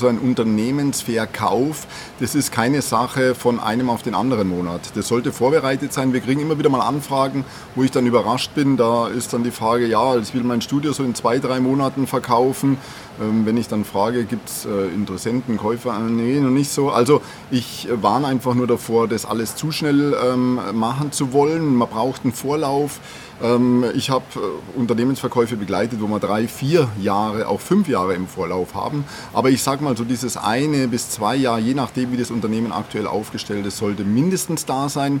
So ein Unternehmensverkauf, das ist keine Sache von einem auf den anderen Monat. Das sollte vorbereitet sein. Wir kriegen immer wieder mal Anfragen, wo ich dann überrascht bin. Da ist dann die Frage, ja, ich will mein Studio so in zwei, drei Monaten verkaufen. Ähm, wenn ich dann frage, gibt es äh, Interessenten, Käufer? Äh, nee, noch nicht so. Also ich warne einfach nur davor, das alles zu schnell ähm, machen zu wollen. Man braucht einen Vorlauf. Ähm, ich habe äh, Unternehmensverkäufe begleitet, wo wir drei, vier Jahre, auch fünf Jahre im Vorlauf haben. Aber ich sage mal so dieses eine bis zwei Jahre, je nachdem wie das Unternehmen aktuell aufgestellt ist, sollte mindestens da sein.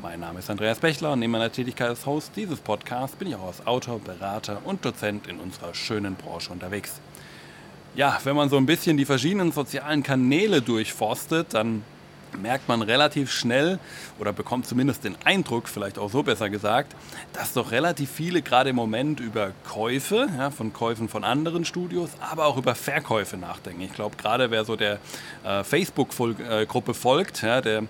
Mein Name ist Andreas Bechler und neben meiner Tätigkeit als Host dieses Podcasts bin ich auch als Autor, Berater und Dozent in unserer schönen Branche unterwegs. Ja, wenn man so ein bisschen die verschiedenen sozialen Kanäle durchforstet, dann merkt man relativ schnell oder bekommt zumindest den Eindruck, vielleicht auch so besser gesagt, dass doch relativ viele gerade im Moment über Käufe, ja, von Käufen von anderen Studios, aber auch über Verkäufe nachdenken. Ich glaube, gerade wer so der äh, Facebook-Gruppe folgt, ja, der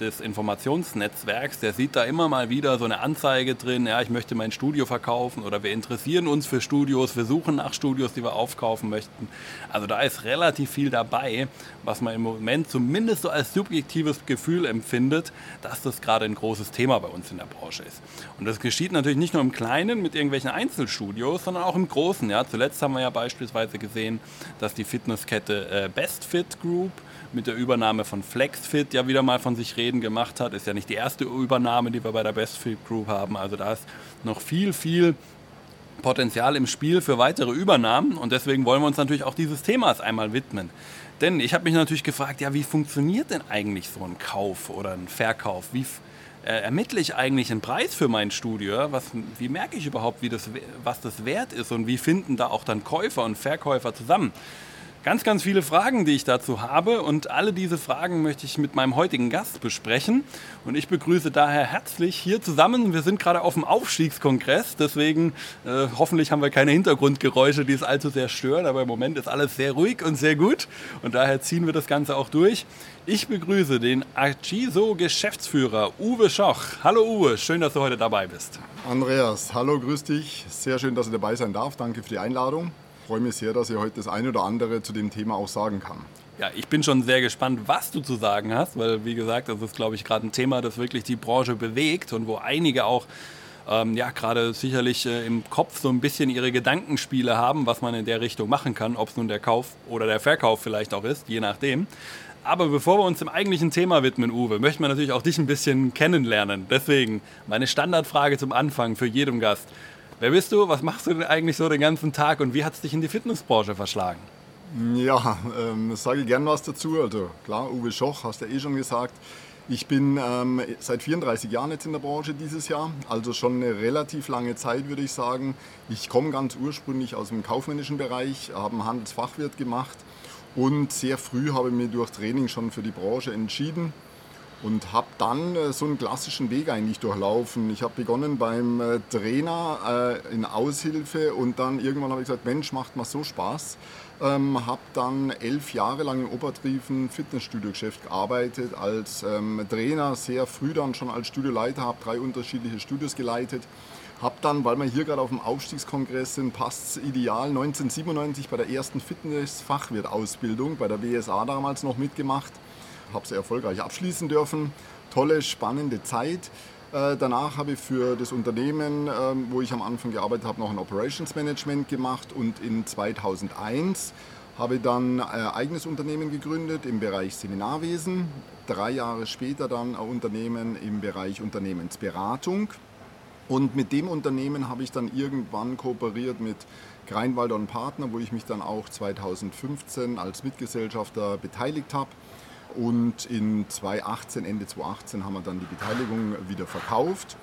des Informationsnetzwerks, der sieht da immer mal wieder so eine Anzeige drin, ja, ich möchte mein Studio verkaufen oder wir interessieren uns für Studios, wir suchen nach Studios, die wir aufkaufen möchten. Also da ist relativ viel dabei, was man im Moment zumindest so als subjektives Gefühl empfindet, dass das gerade ein großes Thema bei uns in der Branche ist. Und das geschieht natürlich nicht nur im Kleinen mit irgendwelchen Einzelstudios, sondern auch im Großen. Ja. Zuletzt haben wir ja beispielsweise gesehen, dass die Fitnesskette äh, Best Fit Group mit der Übernahme von FlexFit ja wieder mal von sich reden gemacht hat. Ist ja nicht die erste Übernahme, die wir bei der Best Fit Group haben. Also da ist noch viel, viel Potenzial im Spiel für weitere Übernahmen und deswegen wollen wir uns natürlich auch dieses Themas einmal widmen. Denn ich habe mich natürlich gefragt, ja, wie funktioniert denn eigentlich so ein Kauf oder ein Verkauf? Wie äh, ermittle ich eigentlich einen Preis für mein Studio? Was, wie merke ich überhaupt, wie das, was das wert ist und wie finden da auch dann Käufer und Verkäufer zusammen? Ganz, ganz viele Fragen, die ich dazu habe und alle diese Fragen möchte ich mit meinem heutigen Gast besprechen. Und ich begrüße daher herzlich hier zusammen. Wir sind gerade auf dem Aufstiegskongress, deswegen äh, hoffentlich haben wir keine Hintergrundgeräusche, die es allzu sehr stören, aber im Moment ist alles sehr ruhig und sehr gut und daher ziehen wir das Ganze auch durch. Ich begrüße den Agiso-Geschäftsführer Uwe Schoch. Hallo Uwe, schön, dass du heute dabei bist. Andreas, hallo, grüß dich. Sehr schön, dass ich dabei sein darf. Danke für die Einladung freue mich sehr, dass ich heute das eine oder andere zu dem Thema auch sagen kann. Ja, ich bin schon sehr gespannt, was du zu sagen hast, weil wie gesagt, das ist, glaube ich, gerade ein Thema, das wirklich die Branche bewegt und wo einige auch ähm, ja, gerade sicherlich äh, im Kopf so ein bisschen ihre Gedankenspiele haben, was man in der Richtung machen kann, ob es nun der Kauf oder der Verkauf vielleicht auch ist, je nachdem. Aber bevor wir uns dem eigentlichen Thema widmen, Uwe, möchten wir natürlich auch dich ein bisschen kennenlernen. Deswegen meine Standardfrage zum Anfang für jedem Gast. Wer bist du? Was machst du denn eigentlich so den ganzen Tag und wie hat es dich in die Fitnessbranche verschlagen? Ja, ähm, sage ich gern was dazu. Also klar, Uwe Schoch, hast du ja eh schon gesagt. Ich bin ähm, seit 34 Jahren jetzt in der Branche dieses Jahr, also schon eine relativ lange Zeit, würde ich sagen. Ich komme ganz ursprünglich aus dem kaufmännischen Bereich, habe einen Handelsfachwirt gemacht und sehr früh habe ich mich durch Training schon für die Branche entschieden und habe dann äh, so einen klassischen Weg eigentlich durchlaufen. Ich habe begonnen beim äh, Trainer äh, in Aushilfe und dann irgendwann habe ich gesagt, Mensch, macht mal so Spaß. Ähm, habe dann elf Jahre lang im operativen Fitnessstudio-Geschäft gearbeitet als ähm, Trainer, sehr früh dann schon als Studioleiter, habe drei unterschiedliche Studios geleitet. Habe dann, weil wir hier gerade auf dem Aufstiegskongress sind, passt ideal 1997 bei der ersten Fitness-Fachwirt-Ausbildung bei der WSA damals noch mitgemacht habe sie erfolgreich abschließen dürfen. Tolle, spannende Zeit. Äh, danach habe ich für das Unternehmen, ähm, wo ich am Anfang gearbeitet habe, noch ein Operations Management gemacht und in 2001 habe ich dann ein eigenes Unternehmen gegründet im Bereich Seminarwesen. Drei Jahre später dann ein Unternehmen im Bereich Unternehmensberatung. Und mit dem Unternehmen habe ich dann irgendwann kooperiert mit Greinwalder und Partner, wo ich mich dann auch 2015 als Mitgesellschafter beteiligt habe. Und in 2018, Ende 2018 haben wir dann die Beteiligung wieder verkauft.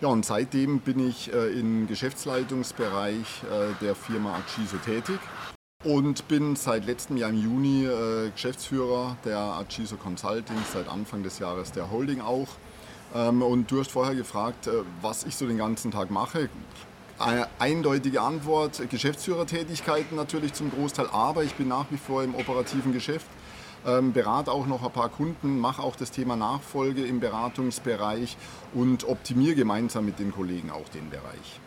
Ja, und seitdem bin ich äh, im Geschäftsleitungsbereich äh, der Firma Aciso tätig und bin seit letztem Jahr im Juni äh, Geschäftsführer der Aciso Consulting, seit Anfang des Jahres der Holding auch. Ähm, und du hast vorher gefragt, äh, was ich so den ganzen Tag mache. Eine eindeutige Antwort, Geschäftsführertätigkeiten natürlich zum Großteil, aber ich bin nach wie vor im operativen Geschäft ähm, berate auch noch ein paar Kunden, mache auch das Thema Nachfolge im Beratungsbereich und optimiere gemeinsam mit den Kollegen auch den Bereich.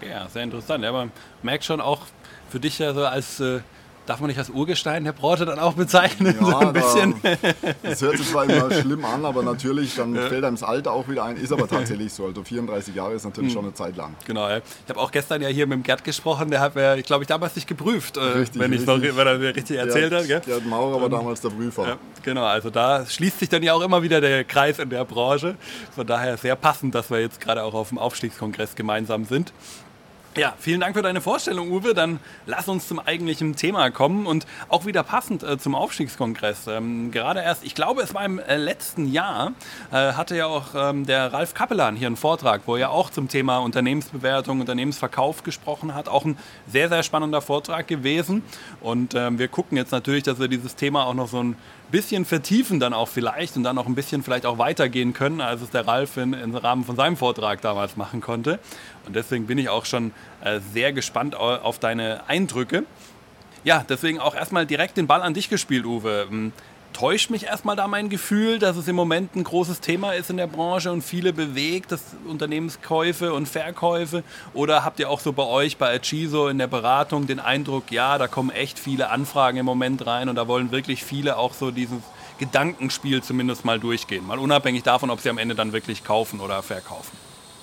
Ja, sehr interessant. Ja, man merkt schon auch für dich ja so als äh, darf man nicht als Urgestein der Branche dann auch bezeichnen? Ja, so ein bisschen. Da, das hört sich zwar immer schlimm an, aber natürlich, dann ja. fällt einem das Alter auch wieder ein. Ist aber tatsächlich so. Also 34 Jahre ist natürlich hm. schon eine Zeit lang. Genau, ja. Ich habe auch gestern ja hier mit dem Gerd gesprochen, der hat mir, ich glaube ich, damals nicht geprüft, äh, richtig, wenn, ich noch, wenn er mir richtig erzählt Gerd, hat. Gell? Gerd Maurer war damals der Prüfer. Ja, genau, also da schließt sich dann ja auch immer wieder der Kreis in der Branche. Von daher sehr passend, dass wir jetzt gerade auch auf dem Aufstiegskongress gemeinsam sind. Ja, vielen Dank für deine Vorstellung, Uwe. Dann lass uns zum eigentlichen Thema kommen und auch wieder passend äh, zum Aufstiegskongress. Ähm, gerade erst, ich glaube, es war im äh, letzten Jahr, äh, hatte ja auch ähm, der Ralf Kappelan hier einen Vortrag, wo er auch zum Thema Unternehmensbewertung, Unternehmensverkauf gesprochen hat. Auch ein sehr, sehr spannender Vortrag gewesen. Und ähm, wir gucken jetzt natürlich, dass wir dieses Thema auch noch so ein bisschen vertiefen dann auch vielleicht und dann noch ein bisschen vielleicht auch weitergehen können, als es der Ralf in, im Rahmen von seinem Vortrag damals machen konnte. Und deswegen bin ich auch schon äh, sehr gespannt auf deine Eindrücke. Ja, deswegen auch erstmal direkt den Ball an dich gespielt, Uwe. Täuscht mich erstmal da mein Gefühl, dass es im Moment ein großes Thema ist in der Branche und viele bewegt, das Unternehmenskäufe und Verkäufe? Oder habt ihr auch so bei euch bei Achiso in der Beratung den Eindruck, ja, da kommen echt viele Anfragen im Moment rein und da wollen wirklich viele auch so dieses Gedankenspiel zumindest mal durchgehen, mal unabhängig davon, ob sie am Ende dann wirklich kaufen oder verkaufen?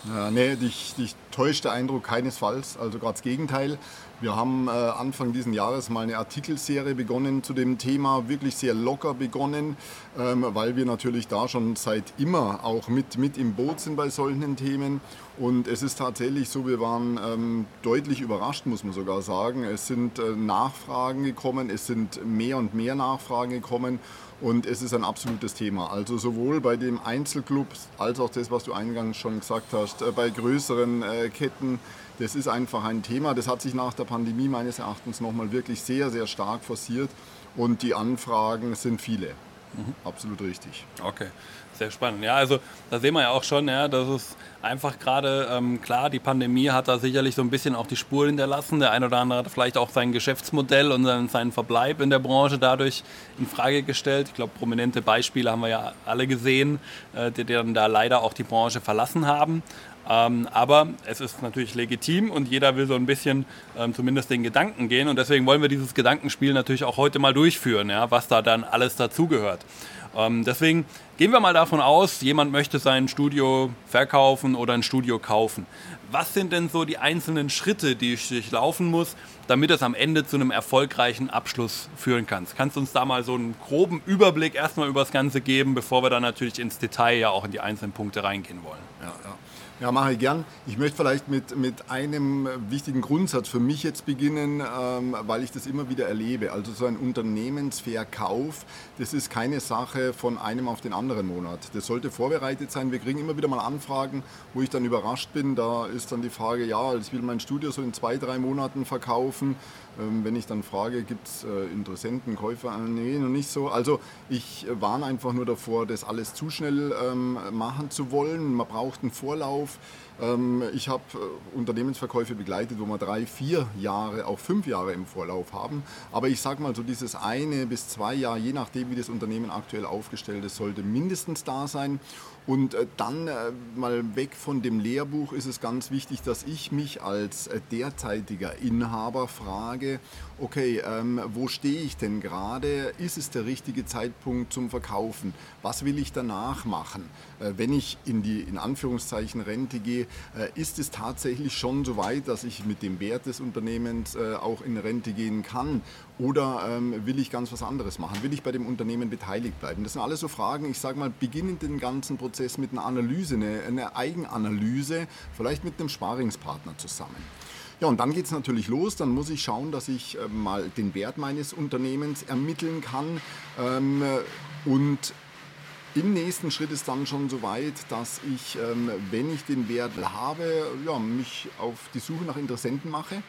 Ja, nee, dich, dich täuscht der Eindruck keinesfalls, also gerade das Gegenteil. Wir haben äh, Anfang dieses Jahres mal eine Artikelserie begonnen zu dem Thema, wirklich sehr locker begonnen, ähm, weil wir natürlich da schon seit immer auch mit, mit im Boot sind bei solchen Themen. Und es ist tatsächlich so, wir waren ähm, deutlich überrascht, muss man sogar sagen. Es sind äh, Nachfragen gekommen, es sind mehr und mehr Nachfragen gekommen. Und es ist ein absolutes Thema. Also sowohl bei den Einzelclubs als auch das, was du eingangs schon gesagt hast, äh, bei größeren Ketten. Das ist einfach ein Thema. Das hat sich nach der Pandemie meines Erachtens nochmal wirklich sehr, sehr stark forciert. Und die Anfragen sind viele. Mhm. Absolut richtig. Okay, sehr spannend. Ja, also da sehen wir ja auch schon, ja, dass es einfach gerade, ähm, klar, die Pandemie hat da sicherlich so ein bisschen auch die Spur hinterlassen. Der eine oder andere hat vielleicht auch sein Geschäftsmodell und seinen, seinen Verbleib in der Branche dadurch in Frage gestellt. Ich glaube, prominente Beispiele haben wir ja alle gesehen, äh, die dann da leider auch die Branche verlassen haben. Ähm, aber es ist natürlich legitim und jeder will so ein bisschen ähm, zumindest den Gedanken gehen. Und deswegen wollen wir dieses Gedankenspiel natürlich auch heute mal durchführen, ja, was da dann alles dazugehört. Ähm, deswegen gehen wir mal davon aus, jemand möchte sein Studio verkaufen oder ein Studio kaufen. Was sind denn so die einzelnen Schritte, die ich durchlaufen muss, damit es am Ende zu einem erfolgreichen Abschluss führen kann? Kannst du uns da mal so einen groben Überblick erstmal über das Ganze geben, bevor wir dann natürlich ins Detail ja auch in die einzelnen Punkte reingehen wollen? Ja, ja. Ja, mache ich gern. Ich möchte vielleicht mit, mit einem wichtigen Grundsatz für mich jetzt beginnen, ähm, weil ich das immer wieder erlebe. Also so ein Unternehmensverkauf, das ist keine Sache von einem auf den anderen Monat. Das sollte vorbereitet sein. Wir kriegen immer wieder mal Anfragen, wo ich dann überrascht bin. Da ist dann die Frage, ja, ich will mein Studio so in zwei, drei Monaten verkaufen. Ähm, wenn ich dann frage, gibt es äh, Interessenten, Käufer? Äh, nee, noch nicht so. Also ich warne einfach nur davor, das alles zu schnell ähm, machen zu wollen. Man braucht einen Vorlauf. Ähm, ich habe äh, Unternehmensverkäufe begleitet, wo wir drei, vier Jahre, auch fünf Jahre im Vorlauf haben. Aber ich sage mal so, dieses eine bis zwei Jahre, je nachdem, wie das Unternehmen aktuell aufgestellt ist, sollte mindestens da sein. Und äh, dann äh, mal weg von dem Lehrbuch ist es ganz wichtig, dass ich mich als derzeitiger Inhaber frage, okay, ähm, wo stehe ich denn gerade? Ist es der richtige Zeitpunkt zum Verkaufen? Was will ich danach machen? Äh, wenn ich in die in Anführungszeichen Rente gehe, äh, ist es tatsächlich schon so weit, dass ich mit dem Wert des Unternehmens äh, auch in Rente gehen kann? Oder ähm, will ich ganz was anderes machen? Will ich bei dem Unternehmen beteiligt bleiben? Das sind alles so Fragen. Ich sage mal, beginnen den ganzen Prozess mit einer Analyse, eine, eine Eigenanalyse, vielleicht mit einem Sparingspartner zusammen. Ja, und dann geht es natürlich los. Dann muss ich schauen, dass ich äh, mal den Wert meines Unternehmens ermitteln kann ähm, und Im nächsten Schritt ist dann schon so weit, dass ich, ähm, wenn ich den Wert habe, ja, mich auf die Suche nach Interessenten mache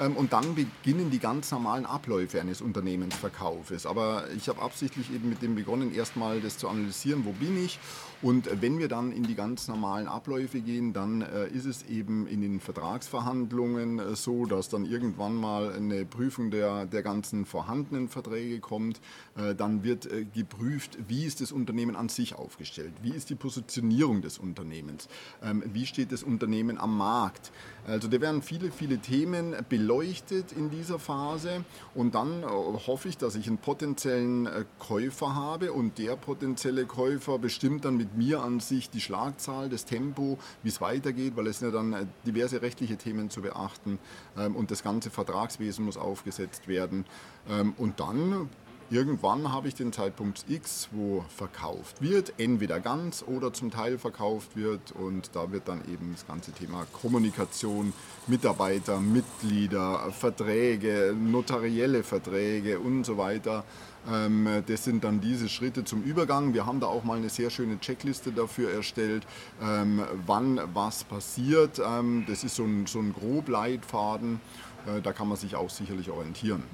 ähm, und dann beginnen die ganz normalen Abläufe eines Unternehmensverkaufes. Aber ich habe absichtlich eben mit dem begonnen, erstmal das zu analysieren, wo bin ich. Und wenn wir dann in die ganz normalen Abläufe gehen, dann äh, ist es eben in den Vertragsverhandlungen äh, so, dass dann irgendwann mal eine Prüfung der, der ganzen vorhandenen Verträge kommt. Äh, dann wird geprüft, wie ist das Unternehmen an sich aufgestellt, wie ist die Positionierung des Unternehmens, ähm, wie steht das Unternehmen am Markt. Also da werden viele, viele Themen beleuchtet in dieser Phase und dann äh, hoffe ich, dass ich einen potenziellen äh, Käufer habe und der potenzielle Käufer bestimmt dann mit mir an sich die Schlagzahl, das Tempo, wie es weitergeht, weil es sind ja dann äh, diverse rechtliche Themen zu beachten ähm, und das ganze Vertragswesen muss aufgesetzt werden. Ähm, und dann Irgendwann habe ich den Zeitpunkt X, wo verkauft wird, entweder ganz oder zum Teil verkauft wird und da wird dann eben das ganze Thema Kommunikation, Mitarbeiter, Mitglieder, Verträge, notarielle Verträge und so weiter. Ähm, das sind dann diese Schritte zum Übergang. Wir haben da auch mal eine sehr schöne Checkliste dafür erstellt, ähm, wann was passiert. Ähm, das ist so ein, so ein Grobleitfaden, äh, da kann man sich auch sicherlich orientieren.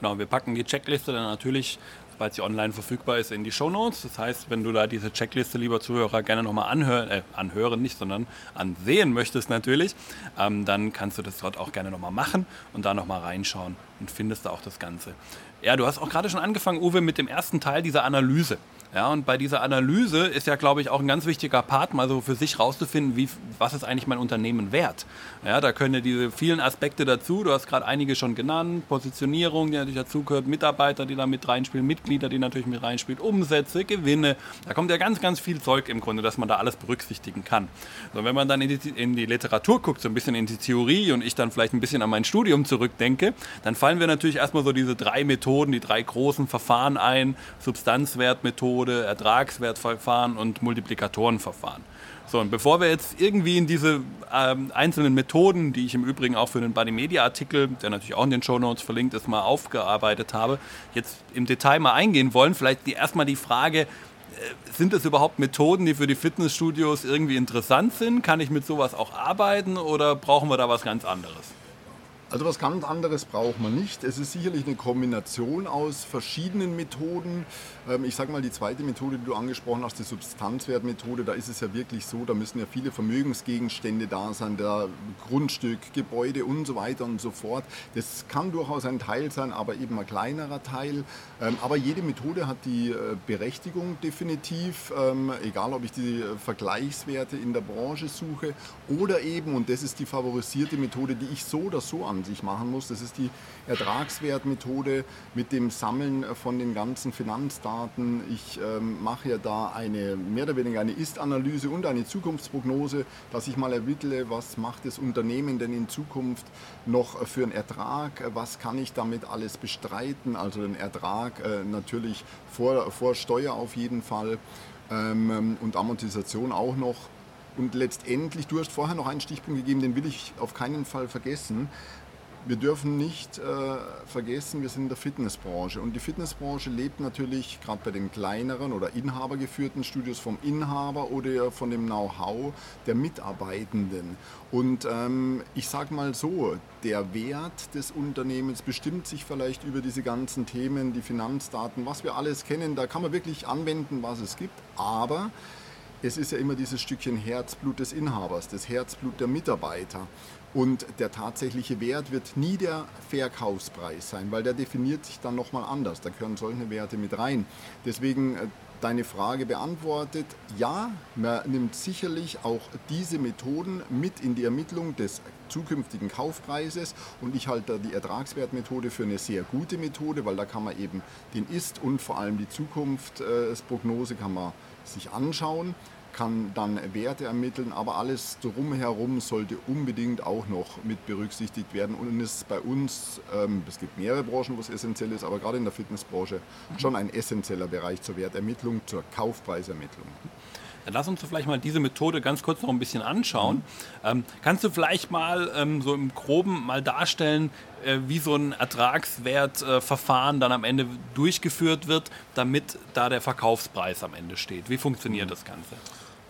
Genau, wir packen die Checkliste dann natürlich, weil sie online verfügbar ist, in die Show Notes. Das heißt, wenn du da diese Checkliste, lieber Zuhörer, gerne nochmal anhören, äh, anhören nicht, sondern ansehen möchtest natürlich, ähm, dann kannst du das dort auch gerne nochmal machen und da nochmal reinschauen und findest da auch das Ganze. Ja, du hast auch gerade schon angefangen, Uwe, mit dem ersten Teil dieser Analyse. Ja, und bei dieser Analyse ist ja, glaube ich, auch ein ganz wichtiger Part, mal so für sich rauszufinden, wie, was ist eigentlich mein Unternehmen wert. Ja, da können ja diese vielen Aspekte dazu, du hast gerade einige schon genannt, Positionierung, die natürlich dazu gehört, Mitarbeiter, die da mit reinspielen, Mitglieder, die natürlich mit reinspielen, Umsätze, Gewinne. Da kommt ja ganz, ganz viel Zeug im Grunde, dass man da alles berücksichtigen kann. So, wenn man dann in die, in die Literatur guckt, so ein bisschen in die Theorie und ich dann vielleicht ein bisschen an mein Studium zurückdenke, dann fallen wir natürlich erstmal so diese drei Methoden, die drei großen Verfahren ein, Substanzwertmethode, Methode, Ertragswertverfahren und Multiplikatorenverfahren. So, und bevor wir jetzt irgendwie in diese ähm, einzelnen Methoden, die ich im Übrigen auch für den Buddy Media Artikel, der natürlich auch in den Show Notes verlinkt ist, mal aufgearbeitet habe, jetzt im Detail mal eingehen wollen, vielleicht die, erstmal die Frage, äh, sind es überhaupt Methoden, die für die Fitnessstudios irgendwie interessant sind? Kann ich mit sowas auch arbeiten oder brauchen wir da was ganz anderes? Also was ganz anderes braucht man nicht. Es ist sicherlich eine Kombination aus verschiedenen Methoden. Ähm, ich sage mal, die zweite Methode, die du angesprochen hast, die Substanzwertmethode, da ist es ja wirklich so, da müssen ja viele Vermögensgegenstände da sein, der Grundstück, Gebäude und so weiter und so fort. Das kann durchaus ein Teil sein, aber eben ein kleinerer Teil. Ähm, aber jede Methode hat die äh, Berechtigung definitiv, ähm, egal ob ich die äh, Vergleichswerte in der Branche suche oder eben, und das ist die favorisierte Methode, die ich so oder so an an sich machen muss. Das ist die Ertragswertmethode mit dem Sammeln von den ganzen Finanzdaten. Ich ähm, mache ja da eine mehr oder weniger eine Ist-Analyse und eine Zukunftsprognose, dass ich mal ermittle, was macht das Unternehmen denn in Zukunft noch für einen Ertrag, was kann ich damit alles bestreiten, also den Ertrag äh, natürlich vor, vor Steuer auf jeden Fall ähm, und Amortisation auch noch. Und letztendlich, du hast vorher noch einen Stichpunkt gegeben, den will ich auf keinen Fall vergessen wir dürfen nicht äh, vergessen, wir sind in der Fitnessbranche und die Fitnessbranche lebt natürlich gerade bei den kleineren oder inhabergeführten Studios vom Inhaber oder von dem Know-how der Mitarbeitenden. Und ähm, ich sage mal so, der Wert des Unternehmens bestimmt sich vielleicht über diese ganzen Themen, die Finanzdaten, was wir alles kennen. Da kann man wirklich anwenden, was es gibt, aber es ist ja immer dieses Stückchen Herzblut des Inhabers, das Herzblut der Mitarbeiter. Und der tatsächliche Wert wird nie der Verkaufspreis sein, weil der definiert sich dann nochmal anders. Da gehören solche Werte mit rein. Deswegen äh, deine Frage beantwortet, ja, man nimmt sicherlich auch diese Methoden mit in die Ermittlung des zukünftigen Kaufpreises und ich halte die Ertragswertmethode für eine sehr gute Methode, weil da kann man eben den Ist- und vor allem die Zukunftsprognose kann man sich anschauen kann dann Werte ermitteln, aber alles drumherum sollte unbedingt auch noch mit berücksichtigt werden. Und es ist bei uns, ähm, es gibt mehrere Branchen, wo es essentiell ist, aber gerade in der Fitnessbranche schon ein essentieller Bereich zur Wertermittlung, zur Kaufpreisermittlung. Dann lass uns vielleicht mal diese Methode ganz kurz noch ein bisschen anschauen. Mhm. Ähm, kannst du vielleicht mal ähm, so im Groben mal darstellen, äh, wie so ein Ertragswertverfahren äh, dann am Ende durchgeführt wird, damit da der Verkaufspreis am Ende steht? Wie funktioniert mhm. das Ganze?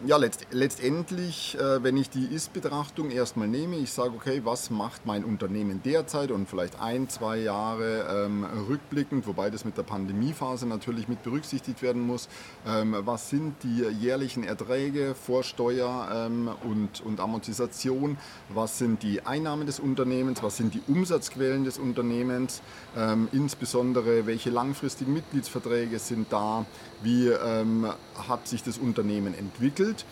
Ja, letzt, letztendlich, äh, wenn ich die Ist-Betrachtung erstmal nehme, ich sage, okay, was macht mein Unternehmen derzeit und vielleicht ein, zwei Jahre ähm, rückblickend, wobei das mit der Pandemiephase natürlich mit berücksichtigt werden muss, ähm, was sind die jährlichen Erträge vor Steuer ähm, und, und Amortisation, was sind die Einnahmen des Unternehmens, was sind die Umsatzquellen des Unternehmens, ähm, insbesondere welche langfristigen Mitgliedsverträge sind da, wie ähm, hat sich das Unternehmen entwickelt ermittelt,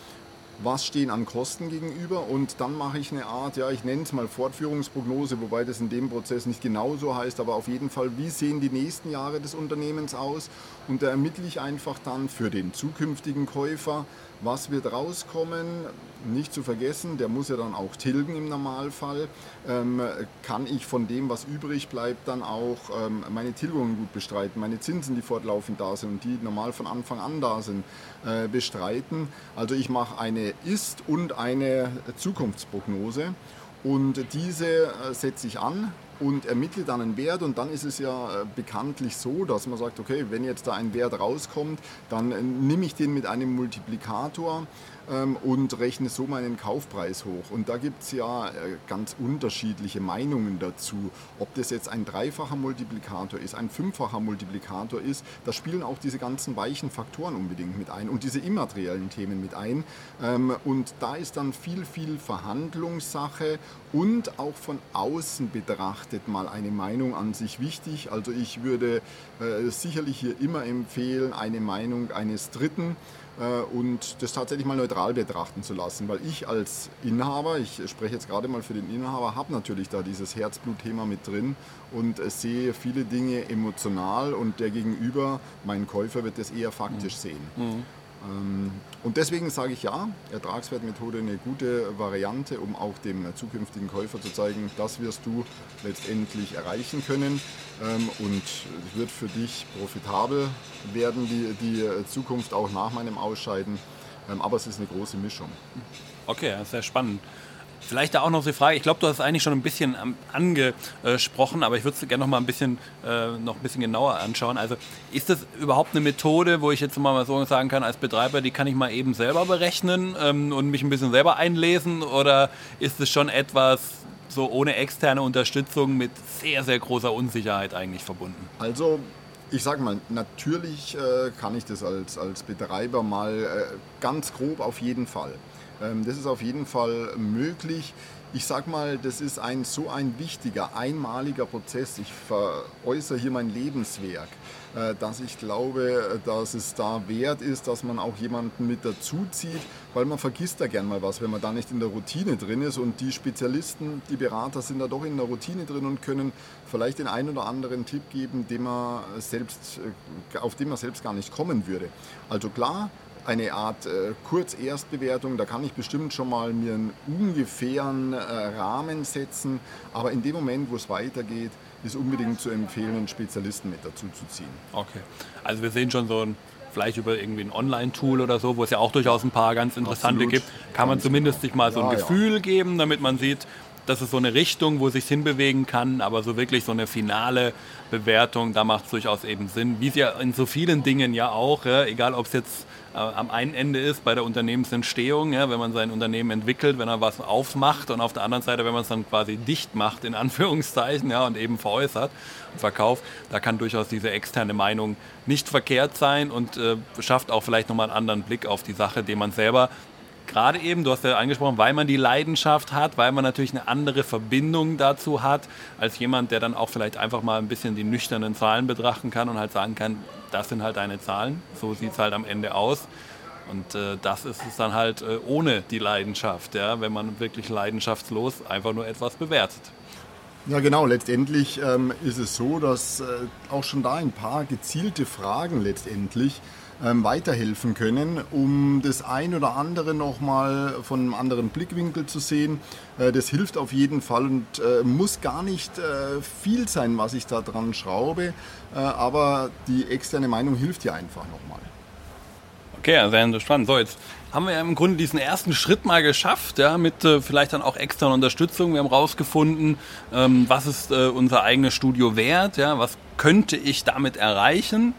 was stehen an Kosten gegenüber? Und dann mache ich eine Art, ja, ich nenne es mal Fortführungsprognose, wobei das in dem Prozess nicht genau so heißt, aber auf jeden Fall, wie sehen die nächsten Jahre des Unternehmens aus? Und da ermittle ich einfach dann für den zukünftigen Käufer, was wird rauskommen, nicht zu vergessen, der muss ja dann auch tilgen im Normalfall. Ähm, kann ich von dem, was übrig bleibt, dann auch ähm, meine Tilgungen gut bestreiten, meine Zinsen, die fortlaufend da sind und die normal von Anfang an da sind, äh, bestreiten. Also ich mache eine Ist- und eine Zukunftsprognose und diese äh, setze ich an und ermittle dann einen Wert und dann ist es ja äh, bekanntlich so, dass man sagt, okay, wenn jetzt da ein Wert rauskommt, dann äh, nehme ich den mit einem Multiplikator ähm, und rechne so meinen Kaufpreis hoch. Und da gibt es ja äh, ganz unterschiedliche Meinungen dazu. Ob das jetzt ein dreifacher Multiplikator ist, ein fünffacher Multiplikator ist, da spielen auch diese ganzen weichen Faktoren unbedingt mit ein und diese immateriellen Themen mit ein. Ähm, und da ist dann viel, viel Verhandlungssache und auch von außen betrachtet mal eine Meinung an sich wichtig. Also ich würde äh, sicherlich hier immer empfehlen, eine Meinung eines Dritten äh, und das tatsächlich mal neutral betrachten zu lassen. Weil ich als Inhaber, ich spreche jetzt gerade mal für den Inhaber, habe natürlich da dieses Herzblutthema mit drin und sehe viele Dinge emotional und der Gegenüber, mein Käufer, wird das eher faktisch mhm. sehen. Mhm. Ähm, und deswegen sage ich ja, Ertragswertmethode eine gute Variante, um auch dem zukünftigen Käufer zu zeigen, das wirst du letztendlich erreichen können ähm, und es wird für dich profitabel werden, die, die Zukunft auch nach meinem Ausscheiden. Ähm, aber es ist eine große Mischung. Okay, sehr spannend. Vielleicht da auch noch die Frage, ich glaube, du hast es eigentlich schon ein bisschen angesprochen, aber ich würde es gerne noch mal ein bisschen, äh, noch ein bisschen genauer anschauen. Also ist das überhaupt eine Methode, wo ich jetzt mal so sagen kann, als Betreiber, die kann ich mal eben selber berechnen ähm, und mich ein bisschen selber einlesen? Oder ist es schon etwas so ohne externe Unterstützung mit sehr, sehr großer Unsicherheit eigentlich verbunden? Also ich sage mal, natürlich äh, kann ich das als, als Betreiber mal äh, ganz grob auf jeden Fall. Ähm, das ist auf jeden Fall möglich. Ich sage mal, das ist ein so ein wichtiger, einmaliger Prozess. Ich veräußere hier mein Lebenswerk, äh, dass ich glaube, dass es da wert ist, dass man auch jemanden mit dazu zieht, weil man vergisst da gern mal was, wenn man da nicht in der Routine drin ist. Und die Spezialisten, die Berater sind da doch in der Routine drin und können vielleicht den einen oder anderen Tipp geben, den man selbst, äh, auf den man selbst gar nicht kommen würde. Also klar, eine Art äh, Kurzerstbewertung. Da kann ich bestimmt schon mal mir einen ungefähren äh, Rahmen setzen. Aber in dem Moment, wo es weitergeht, ist unbedingt zu empfehlen, einen Spezialisten mit dazu zu ziehen. Okay. Also wir sehen schon so ein vielleicht über irgendwie ein Online-Tool oder so, wo es ja auch durchaus ein paar ganz interessante Absolut. gibt, kann man zumindest sich mal so ein ja, Gefühl ja. geben, damit man sieht, das ist so eine Richtung, wo es sich hinbewegen kann, aber so wirklich so eine finale Bewertung, da macht es durchaus eben Sinn, wie es ja in so vielen Dingen ja auch, ja, egal ob es jetzt am einen Ende ist bei der Unternehmensentstehung, ja, wenn man sein Unternehmen entwickelt, wenn er was aufmacht und auf der anderen Seite, wenn man es dann quasi dicht macht, in Anführungszeichen, ja, und eben veräußert und verkauft, da kann durchaus diese externe Meinung nicht verkehrt sein und äh, schafft auch vielleicht nochmal einen anderen Blick auf die Sache, den man selber gerade eben, du hast ja angesprochen, weil man die Leidenschaft hat, weil man natürlich eine andere Verbindung dazu hat, als jemand, der dann auch vielleicht einfach mal ein bisschen die nüchternen Zahlen betrachten kann und halt sagen kann, das sind halt deine Zahlen, so sieht es halt am Ende aus. Und äh, das ist es dann halt äh, ohne die Leidenschaft, ja, wenn man wirklich leidenschaftslos einfach nur etwas bewertet. Ja, genau. Letztendlich ähm, ist es so, dass äh, auch schon da ein paar gezielte Fragen letztendlich ähm, weiterhelfen können, um das ein oder andere nochmal von einem anderen Blickwinkel zu sehen. Äh, das hilft auf jeden Fall und äh, muss gar nicht äh, viel sein, was ich da dran schraube, aber die externe Meinung hilft ja einfach nochmal. Okay, ja, sehr spannend. So, jetzt haben wir ja im Grunde diesen ersten Schritt mal geschafft, ja, mit äh, vielleicht dann auch externer Unterstützung. Wir haben rausgefunden, ähm, was ist äh, unser eigenes Studio wert, ja, was könnte ich damit erreichen.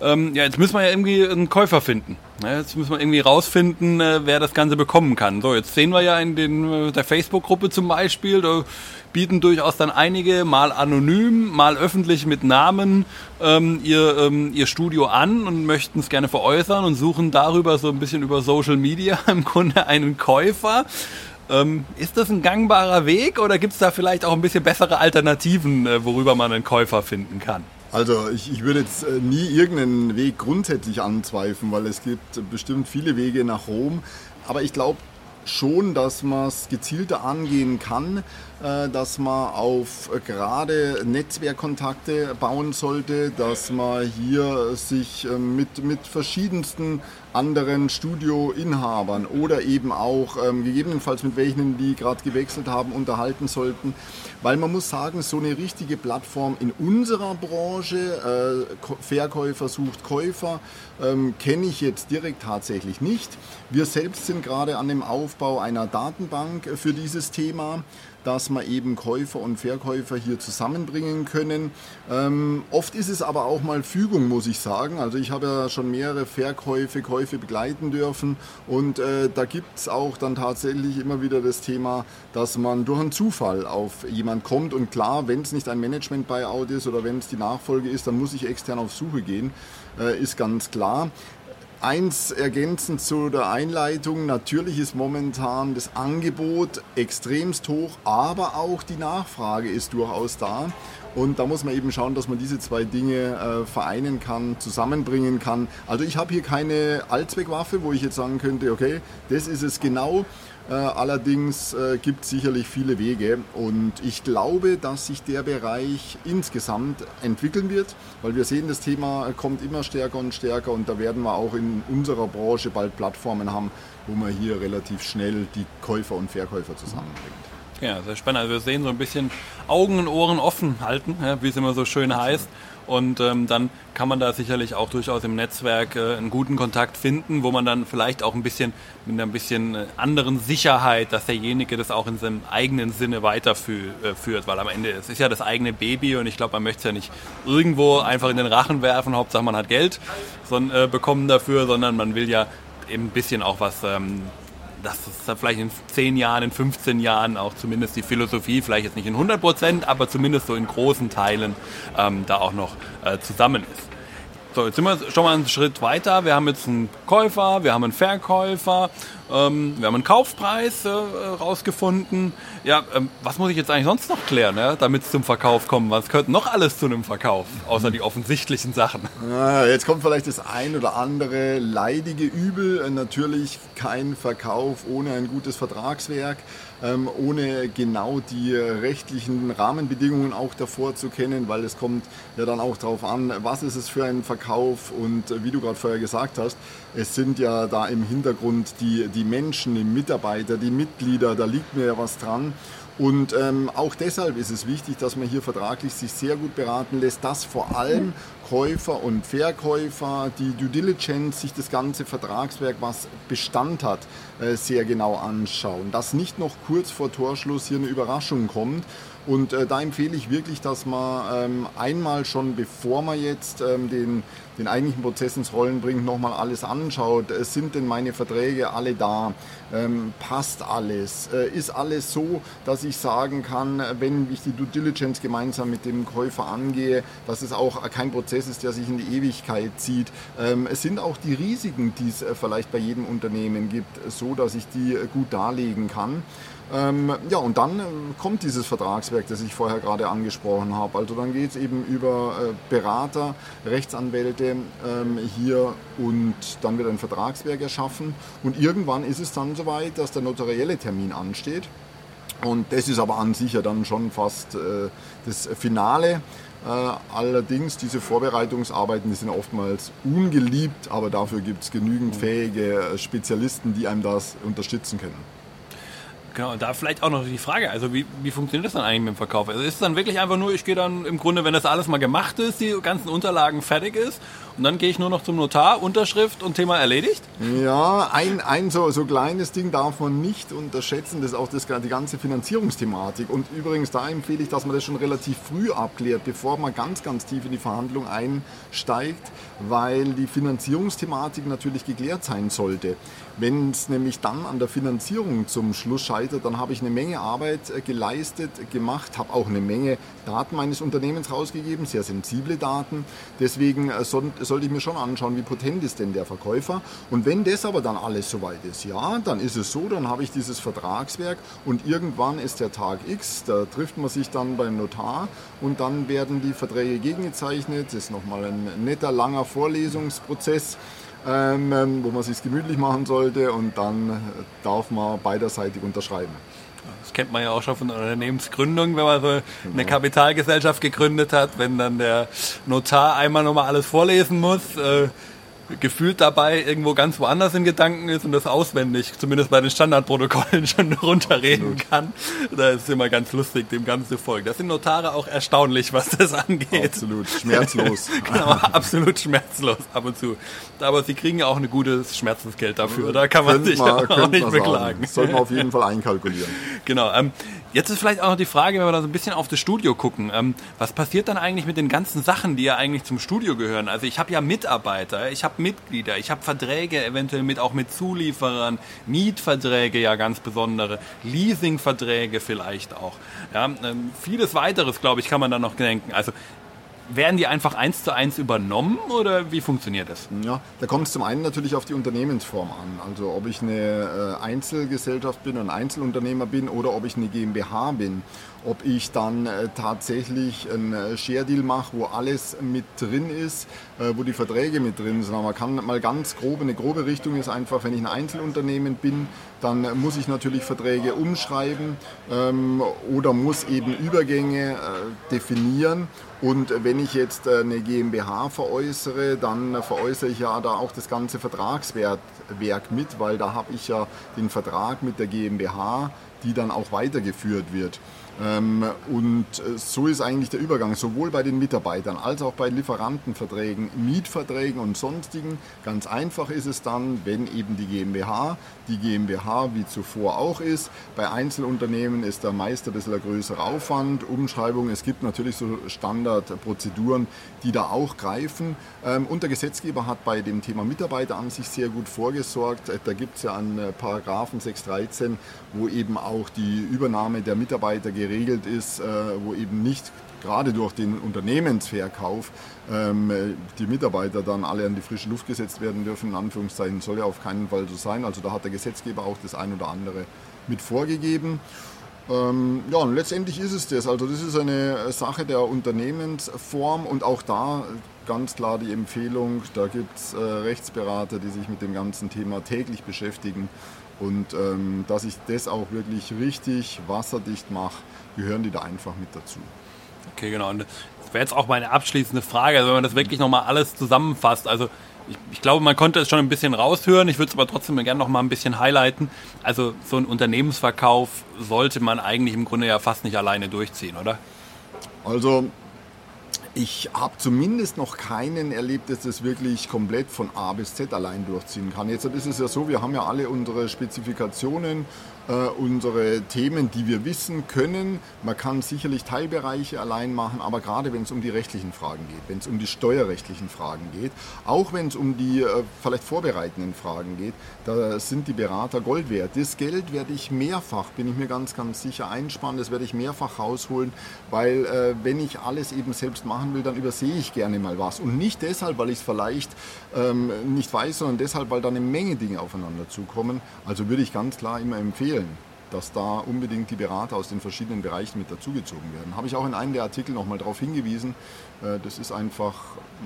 Ähm, ja, jetzt müssen wir ja irgendwie einen Käufer finden. Jetzt müssen wir irgendwie rausfinden, äh, wer das Ganze bekommen kann. So, jetzt sehen wir ja in den, äh, der Facebook-Gruppe zum Beispiel, da bieten durchaus dann einige, mal anonym, mal öffentlich mit Namen, ähm, ihr, ähm, ihr Studio an und möchten es gerne veräußern und suchen darüber so ein bisschen über Social Media im Grunde einen Käufer. Ähm, ist das ein gangbarer Weg oder gibt es da vielleicht auch ein bisschen bessere Alternativen, äh, worüber man einen Käufer finden kann? Also ich, ich würde jetzt äh, nie irgendeinen Weg grundsätzlich anzweifeln, weil es gibt bestimmt viele Wege nach Rom. Aber ich glaube schon, dass man es gezielter angehen kann, äh, dass man auf gerade Netzwerkkontakte bauen sollte, dass man hier sich äh, mit, mit verschiedensten anderen Studioinhabern oder eben auch ähm, gegebenenfalls mit welchen, die gerade gewechselt haben, unterhalten sollten. Weil man muss sagen, so eine richtige Plattform in unserer Branche, äh, Verkäufer sucht Käufer, ähm, kenne ich jetzt direkt tatsächlich nicht. Wir selbst sind gerade an dem Aufbau einer Datenbank für dieses Thema dass wir eben Käufer und Verkäufer hier zusammenbringen können. Ähm, oft ist es aber auch mal Fügung, muss ich sagen. Also ich habe ja schon mehrere Verkäufe, Käufe begleiten dürfen und äh, da gibt es auch dann tatsächlich immer wieder das Thema, dass man durch einen Zufall auf jemand kommt und klar, wenn es nicht ein Management-Buyout ist oder wenn es die Nachfolge ist, dann muss ich extern auf Suche gehen, äh, ist ganz klar. Eins ergänzend zu der Einleitung, natürlich ist momentan das Angebot extremst hoch, aber auch die Nachfrage ist durchaus da. Und da muss man eben schauen, dass man diese zwei Dinge äh, vereinen kann, zusammenbringen kann. Also ich habe hier keine Allzweckwaffe, wo ich jetzt sagen könnte, okay, das ist es genau. Äh, allerdings äh, gibt es sicherlich viele Wege und ich glaube, dass sich der Bereich insgesamt entwickeln wird, weil wir sehen, das Thema kommt immer stärker und stärker und da werden wir auch in unserer Branche bald Plattformen haben, wo man hier relativ schnell die Käufer und Verkäufer zusammenbringt. Ja, sehr spannend. Also wir sehen so ein bisschen Augen und Ohren offen halten, wie es immer so schön heißt. Und ähm, dann kann man da sicherlich auch durchaus im Netzwerk äh, einen guten Kontakt finden, wo man dann vielleicht auch ein bisschen mit einer bisschen äh, anderen Sicherheit, dass derjenige das auch in seinem eigenen Sinne weiterführt, äh, weil am Ende es ist ja das eigene Baby und ich glaube, man möchte es ja nicht irgendwo einfach in den Rachen werfen, Hauptsache man hat Geld sondern, äh, bekommen dafür, sondern man will ja eben ein bisschen auch was ähm, dass es vielleicht in 10 Jahren, in 15 Jahren auch zumindest die Philosophie, vielleicht jetzt nicht in 100 Prozent, aber zumindest so in großen Teilen ähm, da auch noch äh, zusammen ist. So, jetzt sind wir schon mal einen Schritt weiter. Wir haben jetzt einen Käufer, wir haben einen Verkäufer, ähm, wir haben einen Kaufpreis äh, rausgefunden. Ja, ähm, was muss ich jetzt eigentlich sonst noch klären, ja, damit es zum Verkauf kommt? Was gehört noch alles zu einem Verkauf, außer die offensichtlichen Sachen? Ja, jetzt kommt vielleicht das ein oder andere leidige Übel. Äh, natürlich kein Verkauf ohne ein gutes Vertragswerk ähm, ohne genau die rechtlichen Rahmenbedingungen auch davor zu kennen, weil es kommt ja dann auch darauf an, was ist es für ein Verkauf und äh, wie du gerade vorher gesagt hast, es sind ja da im Hintergrund die, die Menschen, die Mitarbeiter, die Mitglieder, da liegt mir ja was dran. Und ähm, auch deshalb ist es wichtig, dass man hier vertraglich sich sehr gut beraten lässt, dass vor allem Käufer und Verkäufer die Due Diligence, sich das ganze Vertragswerk, was Bestand hat, äh, sehr genau anschauen. Dass nicht noch kurz vor Torschluss hier eine Überraschung kommt und äh, da empfehle ich wirklich, dass man ähm, einmal schon, bevor man jetzt ähm, den, den eigentlichen Prozess ins Rollen bringt, nochmal alles anschaut. Äh, sind denn meine Verträge alle da? Ähm, passt alles? Äh, ist alles so, dass ich sagen kann, wenn ich die Due Diligence gemeinsam mit dem Käufer angehe, dass es auch kein Prozess ist, der sich in die Ewigkeit zieht? Ähm, es sind auch die Risiken, die es äh, vielleicht bei jedem Unternehmen gibt, so dass ich die äh, gut darlegen kann. Ähm, ja, und dann äh, kommt dieses Vertragswerk, das ich vorher gerade angesprochen habe. Also dann geht es eben über äh, Berater, Rechtsanwälte ähm, hier und dann wird ein Vertragswerk erschaffen. Und irgendwann ist es dann soweit, dass der notarielle Termin ansteht. Und das ist aber an sich ja dann schon fast äh, das Finale. Äh, allerdings, diese Vorbereitungsarbeiten, die sind oftmals ungeliebt, aber dafür gibt es genügend fähige Spezialisten, die einem das unterstützen können. Genau, und da vielleicht auch noch die Frage, also wie, wie funktioniert das dann eigentlich mit dem Verkauf? Also ist es dann wirklich einfach nur, ich gehe dann im Grunde, wenn das alles mal gemacht ist, die ganzen Unterlagen fertig ist und dann gehe ich nur noch zum Notar, Unterschrift und Thema erledigt? Ja, ein, ein so, so kleines Ding darf man nicht unterschätzen, das ist auch das, die ganze Finanzierungsthematik. Und übrigens, da empfehle ich, dass man das schon relativ früh abklärt, bevor man ganz, ganz tief in die Verhandlung einsteigt, weil die Finanzierungsthematik natürlich geklärt sein sollte. Wenn es nämlich dann an der Finanzierung zum Schluss scheitert, dann habe ich eine Menge Arbeit äh, geleistet, gemacht, habe auch eine Menge Daten meines Unternehmens rausgegeben, sehr sensible Daten. Deswegen äh, sollte ich mir schon anschauen, wie potent ist denn der Verkäufer. Und wenn das aber dann alles soweit ist, ja, dann ist es so, dann habe ich dieses Vertragswerk und irgendwann ist der Tag X, da trifft man sich dann beim Notar und dann werden die Verträge gegengezeichnet. Das ist nochmal ein netter, langer Vorlesungsprozess ähm, ähm, wo man sich gemütlich machen sollte und dann darf man beiderseitig unterschreiben. Das kennt man ja auch schon von Unternehmensgründung, wenn man so eine genau. Kapitalgesellschaft gegründet hat, wenn dann der Notar einmal nochmal alles vorlesen muss. Äh, gefühlt dabei irgendwo ganz woanders in Gedanken ist und das auswendig, zumindest bei den Standardprotokollen schon runterreden Absolut. kann. Da ist immer ganz lustig, dem Ganzen folgen. Das sind Notare auch erstaunlich, was das angeht. Absolut schmerzlos. genau, absolut schmerzlos ab und zu. Aber sie kriegen ja auch ein gutes Schmerzensgeld dafür. Da kann man sich man, auch nicht beklagen. Das sollte man auf jeden Fall einkalkulieren. Genau. Ähm, Jetzt ist vielleicht auch noch die Frage, wenn wir da so ein bisschen auf das Studio gucken. Ähm, was passiert dann eigentlich mit den ganzen Sachen, die ja eigentlich zum Studio gehören? Also ich habe ja Mitarbeiter, ich habe Mitglieder, ich habe Verträge eventuell mit auch mit Zulieferern, Mietverträge ja ganz besondere, Leasingverträge vielleicht auch. Ja, ähm, vieles weiteres, glaube ich, kann man da noch denken. Also werden die einfach eins zu eins übernommen oder wie funktioniert das? Ja, da kommt es zum einen natürlich auf die Unternehmensform an. Also ob ich eine äh, Einzelgesellschaft bin, ein Einzelunternehmer bin oder ob ich eine GmbH bin ob ich dann äh, tatsächlich einen äh, Share Deal mache, wo alles mit drin ist, wo die Verträge mit drin sind. Aber man kann mal ganz grob, eine grobe Richtung ist einfach, wenn ich ein Einzelunternehmen bin, dann muss ich natürlich Verträge umschreiben ähm, oder muss eben Übergänge definieren. Und wenn ich jetzt eine GmbH veräußere, dann veräußere ich ja da auch das ganze Vertragswerk mit, weil da habe ich ja den Vertrag mit der GmbH, die dann auch weitergeführt wird. Ähm, und äh, so ist eigentlich der Übergang, sowohl bei den Mitarbeitern als auch bei Lieferantenverträgen, Mietverträgen und sonstigen. Ganz einfach ist es dann, wenn eben die GmbH, die GmbH wie zuvor auch ist. Bei Einzelunternehmen ist da meist ein bisschen ein größerer Aufwand, Umschreibung. Es gibt natürlich so Standardprozeduren, die da auch greifen. Ähm, und der Gesetzgeber hat bei dem Thema Mitarbeiter an sich sehr gut vorgesorgt. Äh, da gibt es ja einen äh, Paragraphen 613, wo eben auch die Übernahme der Mitarbeiter geregelt geregelt ist, äh, wo eben nicht gerade durch den Unternehmensverkauf ähm, die Mitarbeiter dann alle an die frische Luft gesetzt werden dürfen. In Anführungszeichen soll ja auf keinen Fall so sein. Also da hat der Gesetzgeber auch das ein oder andere mit vorgegeben. Ähm, ja, und letztendlich ist es das. Also das ist eine Sache der Unternehmensform und auch da ganz klar die Empfehlung, da gibt es äh, Rechtsberater, die sich mit dem ganzen Thema täglich beschäftigen und ähm, dass ich das auch wirklich richtig wasserdicht mache, gehören die da einfach mit dazu. Okay, genau. Und das wäre jetzt auch meine abschließende Frage, also wenn man das wirklich nochmal alles zusammenfasst. Also ich, ich, glaube, man konnte es schon ein bisschen raushören. Ich würde es aber trotzdem gerne noch mal ein bisschen highlighten. Also so ein Unternehmensverkauf sollte man eigentlich im Grunde ja fast nicht alleine durchziehen, oder? Also ich habe zumindest noch keinen erlebt, dass das wirklich komplett von A bis Z allein durchziehen kann. Jetzt ist es ja so, wir haben ja alle unsere Spezifikationen äh, unsere Themen, die wir wissen können. Man kann sicherlich Teilbereiche allein machen, aber gerade wenn es um die rechtlichen Fragen geht, wenn es um die steuerrechtlichen Fragen geht, auch wenn es um die äh, vielleicht vorbereitenden Fragen geht, da sind die Berater Gold wert. Das Geld werde ich mehrfach, bin ich mir ganz, ganz sicher, einsparen, das werde ich mehrfach rausholen, weil äh, wenn ich alles eben selbst machen will, dann übersehe ich gerne mal was. Und nicht deshalb, weil ich es vielleicht ähm, nicht weiß, sondern deshalb, weil da eine Menge Dinge aufeinander zukommen. Also würde ich ganz klar immer empfehlen, dass da unbedingt die Berater aus den verschiedenen Bereichen mit dazugezogen werden. Habe ich auch in einem der Artikel nochmal darauf hingewiesen. Äh, das ist einfach,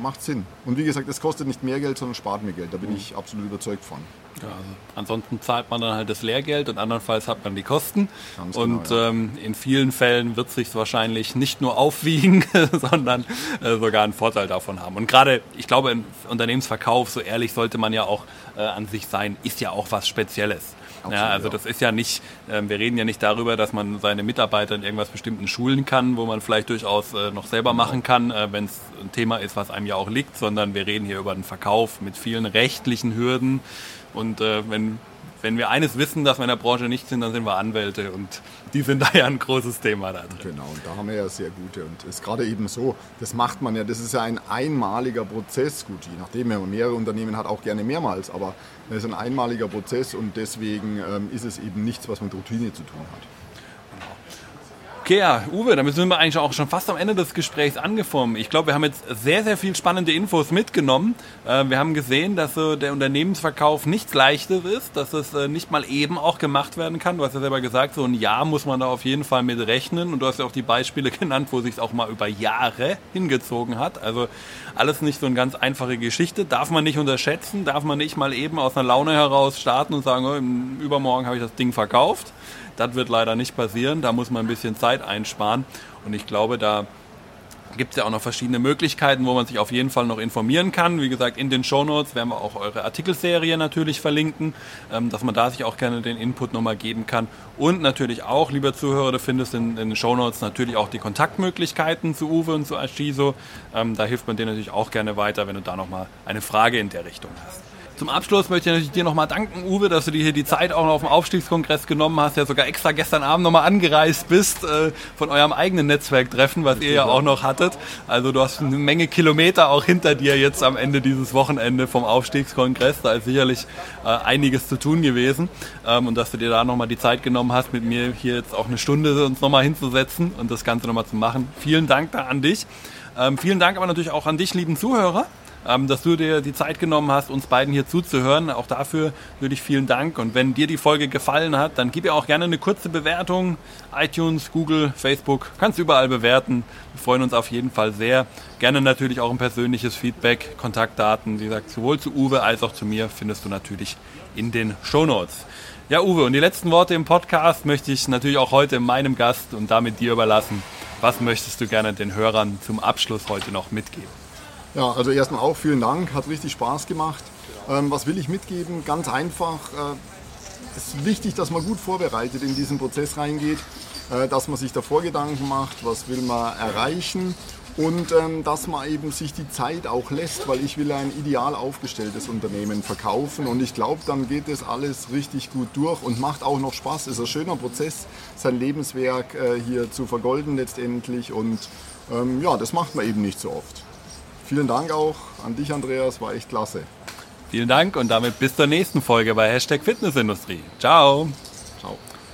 macht Sinn. Und wie gesagt, es kostet nicht mehr Geld, sondern spart mehr Geld. Da bin mhm. ich absolut überzeugt von. Ja, also ansonsten zahlt man dann halt das Lehrgeld und andernfalls hat man die Kosten. Ganz und genau, ja. ähm, in vielen Fällen wird es sich wahrscheinlich nicht nur aufwiegen, sondern äh, sogar einen Vorteil davon haben. Und gerade, ich glaube, im Unternehmensverkauf, so ehrlich sollte man ja auch äh, an sich sein, ist ja auch was Spezielles. Absolut, ja, also das ist ja nicht, äh, wir reden ja nicht darüber, dass man seine Mitarbeiter in irgendwas bestimmten schulen kann, wo man vielleicht durchaus äh, noch selber machen kann, äh, wenn es ein Thema ist, was einem ja auch liegt, sondern wir reden hier über den Verkauf mit vielen rechtlichen Hürden. Und äh, wenn wenn wir eines wissen, dass wir in der Branche nicht sind, dann sind wir Anwälte und die sind da ja ein großes Thema da drin. Genau, und da haben wir ja sehr gute und es ist gerade eben so, das macht man ja, das ist ja ein einmaliger Prozess, gut, je nachdem, wenn man mehrere Unternehmen hat, auch gerne mehrmals, aber es ist ein einmaliger Prozess und deswegen ähm, ist es eben nichts, was mit Routine zu tun hat. Okay, ja, Uwe, damit sind wir eigentlich auch schon fast am Ende des Gesprächs angekommen. Ich glaube, wir haben jetzt sehr, sehr viel spannende Infos mitgenommen. Äh, wir haben gesehen, dass der Unternehmensverkauf nichts Leichtes ist, dass es äh, nicht mal eben auch gemacht werden kann. Du hast ja selber gesagt, so ein Jahr muss man da auf jeden Fall mit rechnen. Und du hast ja auch die Beispiele genannt, wo sich auch mal über Jahre hingezogen hat. Also alles nicht so eine ganz einfache Geschichte. Darf man nicht unterschätzen, darf man nicht mal eben aus einer Laune heraus starten und sagen, oh, übermorgen habe ich das Ding verkauft das wird leider nicht passieren. Da muss man ein bisschen Zeit einsparen. Und ich glaube, da gibt es ja auch noch verschiedene Möglichkeiten, wo man sich auf jeden Fall noch informieren kann. Wie gesagt, in den Shownotes werden wir auch eure Artikelserie natürlich verlinken, ähm, dass man da sich auch gerne den Input nochmal geben kann. Und natürlich auch, lieber Zuhörer, du findest in, den Shownotes natürlich auch die Kontaktmöglichkeiten zu Uwe und zu Ashiso. Ähm, da hilft man dir natürlich auch gerne weiter, wenn du da nochmal eine Frage in der Richtung hast. Zum Abschluss möchte ich natürlich dir nochmal danken, Uwe, dass du dir hier die Zeit auch noch auf dem Aufstiegskongress genommen hast, ja sogar extra gestern Abend nochmal angereist bist äh, von eurem eigenen Netzwerktreffen, was ihr ja auch noch hattet. Also du hast eine Menge Kilometer auch hinter dir jetzt am Ende dieses Wochenende vom Aufstiegskongress. Da ist sicherlich äh, einiges zu tun gewesen. Ähm, und dass du dir da nochmal die Zeit genommen hast, mit mir hier jetzt auch eine Stunde uns nochmal hinzusetzen und das Ganze nochmal zu machen. Vielen Dank da an dich. Ähm, vielen Dank aber natürlich auch an dich, lieben Zuhörer dass du dir die Zeit genommen hast, uns beiden hier zuzuhören. Auch dafür würde ich vielen Dank. Und wenn dir die Folge gefallen hat, dann gib ihr auch gerne eine kurze Bewertung. iTunes, Google, Facebook, kannst überall bewerten. Wir freuen uns auf jeden Fall sehr. Gerne natürlich auch ein persönliches Feedback, Kontaktdaten, wie gesagt, sowohl zu Uwe als auch zu mir findest du natürlich in den Show Notes. Ja, Uwe, und die letzten Worte im Podcast möchte ich natürlich auch heute meinem Gast und damit dir überlassen. Was möchtest du gerne den Hörern zum Abschluss heute noch mitgeben? Ja, also erstmal auch vielen Dank, hat richtig Spaß gemacht. Ähm, was will ich mitgeben? Ganz einfach, äh, es ist wichtig, dass man gut vorbereitet in diesen Prozess reingeht, äh, dass man sich davor Gedanken macht, was will man erreichen und ähm, dass man eben sich die Zeit auch lässt, weil ich will ein ideal aufgestelltes Unternehmen verkaufen und ich glaube, dann geht das alles richtig gut durch und macht auch noch Spaß. Es ist ein schöner Prozess, sein Lebenswerk äh, hier zu vergolden letztendlich und ähm, ja, das macht man eben nicht so oft. Vielen Dank auch an dich, Andreas, war echt klasse. Vielen Dank und damit bis zur nächsten Folge bei Hashtag Fitnessindustrie. Ciao!